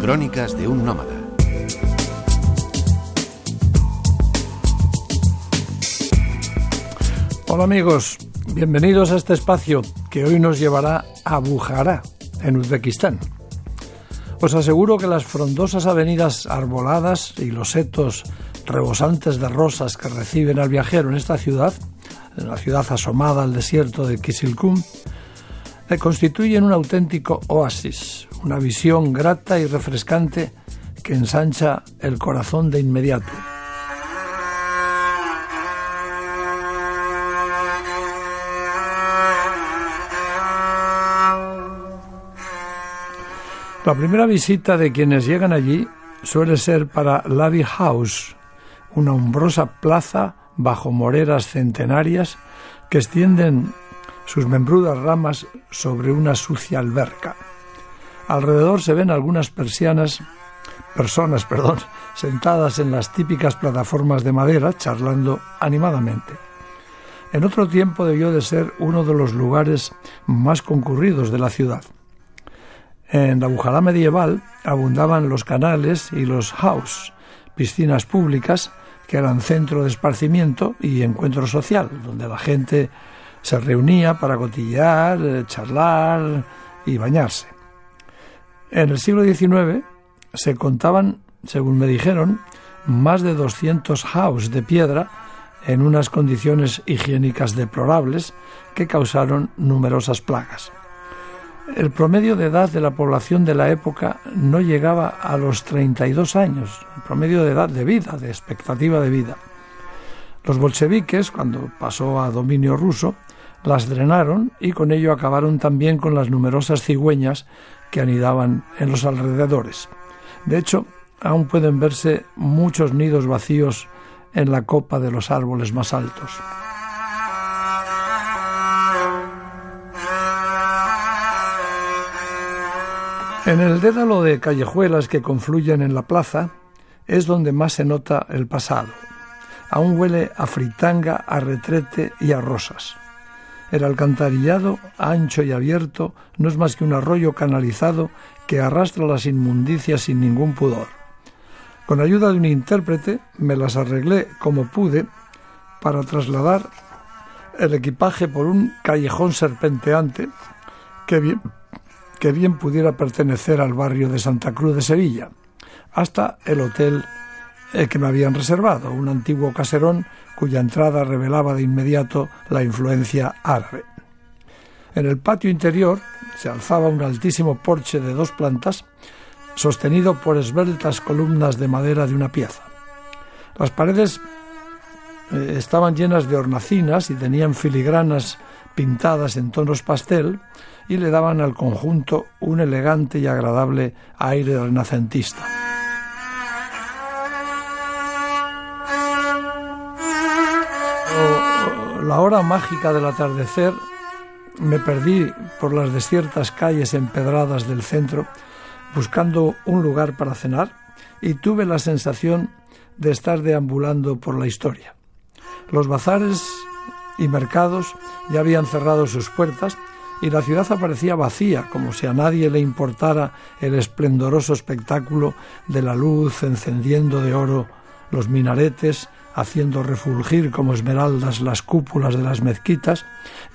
Crónicas de un nómada. Hola amigos, bienvenidos a este espacio que hoy nos llevará a Bujará, en Uzbekistán. Os aseguro que las frondosas avenidas arboladas y los setos rebosantes de rosas que reciben al viajero en esta ciudad, en la ciudad asomada al desierto de Kisilkum, constituyen un auténtico oasis, una visión grata y refrescante que ensancha el corazón de inmediato. La primera visita de quienes llegan allí suele ser para Lavi House, una umbrosa plaza bajo moreras centenarias que extienden sus membrudas ramas sobre una sucia alberca. Alrededor se ven algunas persianas, personas, perdón, sentadas en las típicas plataformas de madera charlando animadamente. En otro tiempo debió de ser uno de los lugares más concurridos de la ciudad. En la Bujará medieval abundaban los canales y los house, piscinas públicas que eran centro de esparcimiento y encuentro social, donde la gente se reunía para cotillear, eh, charlar y bañarse. En el siglo XIX se contaban, según me dijeron, más de 200 house de piedra en unas condiciones higiénicas deplorables que causaron numerosas plagas. El promedio de edad de la población de la época no llegaba a los 32 años, el promedio de edad de vida, de expectativa de vida. Los bolcheviques, cuando pasó a dominio ruso, las drenaron y con ello acabaron también con las numerosas cigüeñas que anidaban en los alrededores. De hecho, aún pueden verse muchos nidos vacíos en la copa de los árboles más altos. En el dédalo de callejuelas que confluyen en la plaza es donde más se nota el pasado. Aún huele a fritanga, a retrete y a rosas. El alcantarillado, ancho y abierto, no es más que un arroyo canalizado que arrastra las inmundicias sin ningún pudor. Con ayuda de un intérprete me las arreglé como pude para trasladar el equipaje por un callejón serpenteante que bien, que bien pudiera pertenecer al barrio de Santa Cruz de Sevilla, hasta el hotel eh, que me habían reservado, un antiguo caserón cuya entrada revelaba de inmediato la influencia árabe. En el patio interior se alzaba un altísimo porche de dos plantas, sostenido por esbeltas columnas de madera de una pieza. Las paredes eh, estaban llenas de hornacinas y tenían filigranas pintadas en tonos pastel y le daban al conjunto un elegante y agradable aire renacentista. La hora mágica del atardecer me perdí por las desiertas calles empedradas del centro buscando un lugar para cenar y tuve la sensación de estar deambulando por la historia. Los bazares y mercados ya habían cerrado sus puertas y la ciudad aparecía vacía, como si a nadie le importara el esplendoroso espectáculo de la luz encendiendo de oro los minaretes, haciendo refulgir como esmeraldas las cúpulas de las mezquitas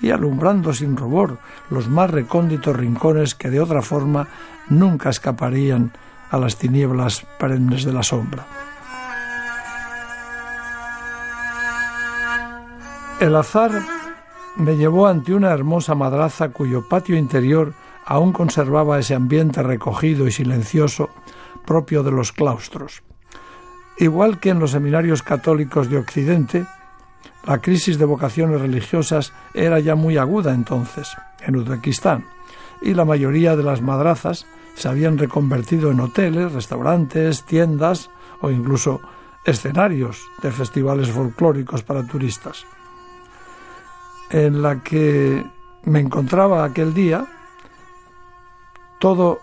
y alumbrando sin rubor los más recónditos rincones que de otra forma nunca escaparían a las tinieblas perennes de la sombra. El azar me llevó ante una hermosa madraza cuyo patio interior aún conservaba ese ambiente recogido y silencioso propio de los claustros. Igual que en los seminarios católicos de Occidente, la crisis de vocaciones religiosas era ya muy aguda entonces, en Uzbekistán, y la mayoría de las madrazas se habían reconvertido en hoteles, restaurantes, tiendas o incluso escenarios de festivales folclóricos para turistas. En la que me encontraba aquel día, todo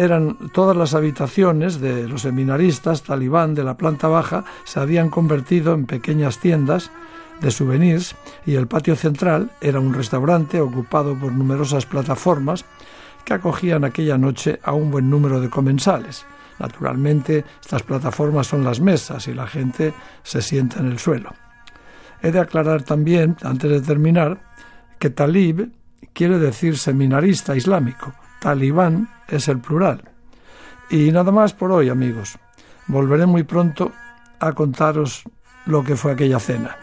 eran todas las habitaciones de los seminaristas talibán de la planta baja se habían convertido en pequeñas tiendas de souvenirs y el patio central era un restaurante ocupado por numerosas plataformas que acogían aquella noche a un buen número de comensales. Naturalmente, estas plataformas son las mesas y la gente se sienta en el suelo. He de aclarar también, antes de terminar, que talib quiere decir seminarista islámico. Talibán es el plural. Y nada más por hoy, amigos. Volveré muy pronto a contaros lo que fue aquella cena.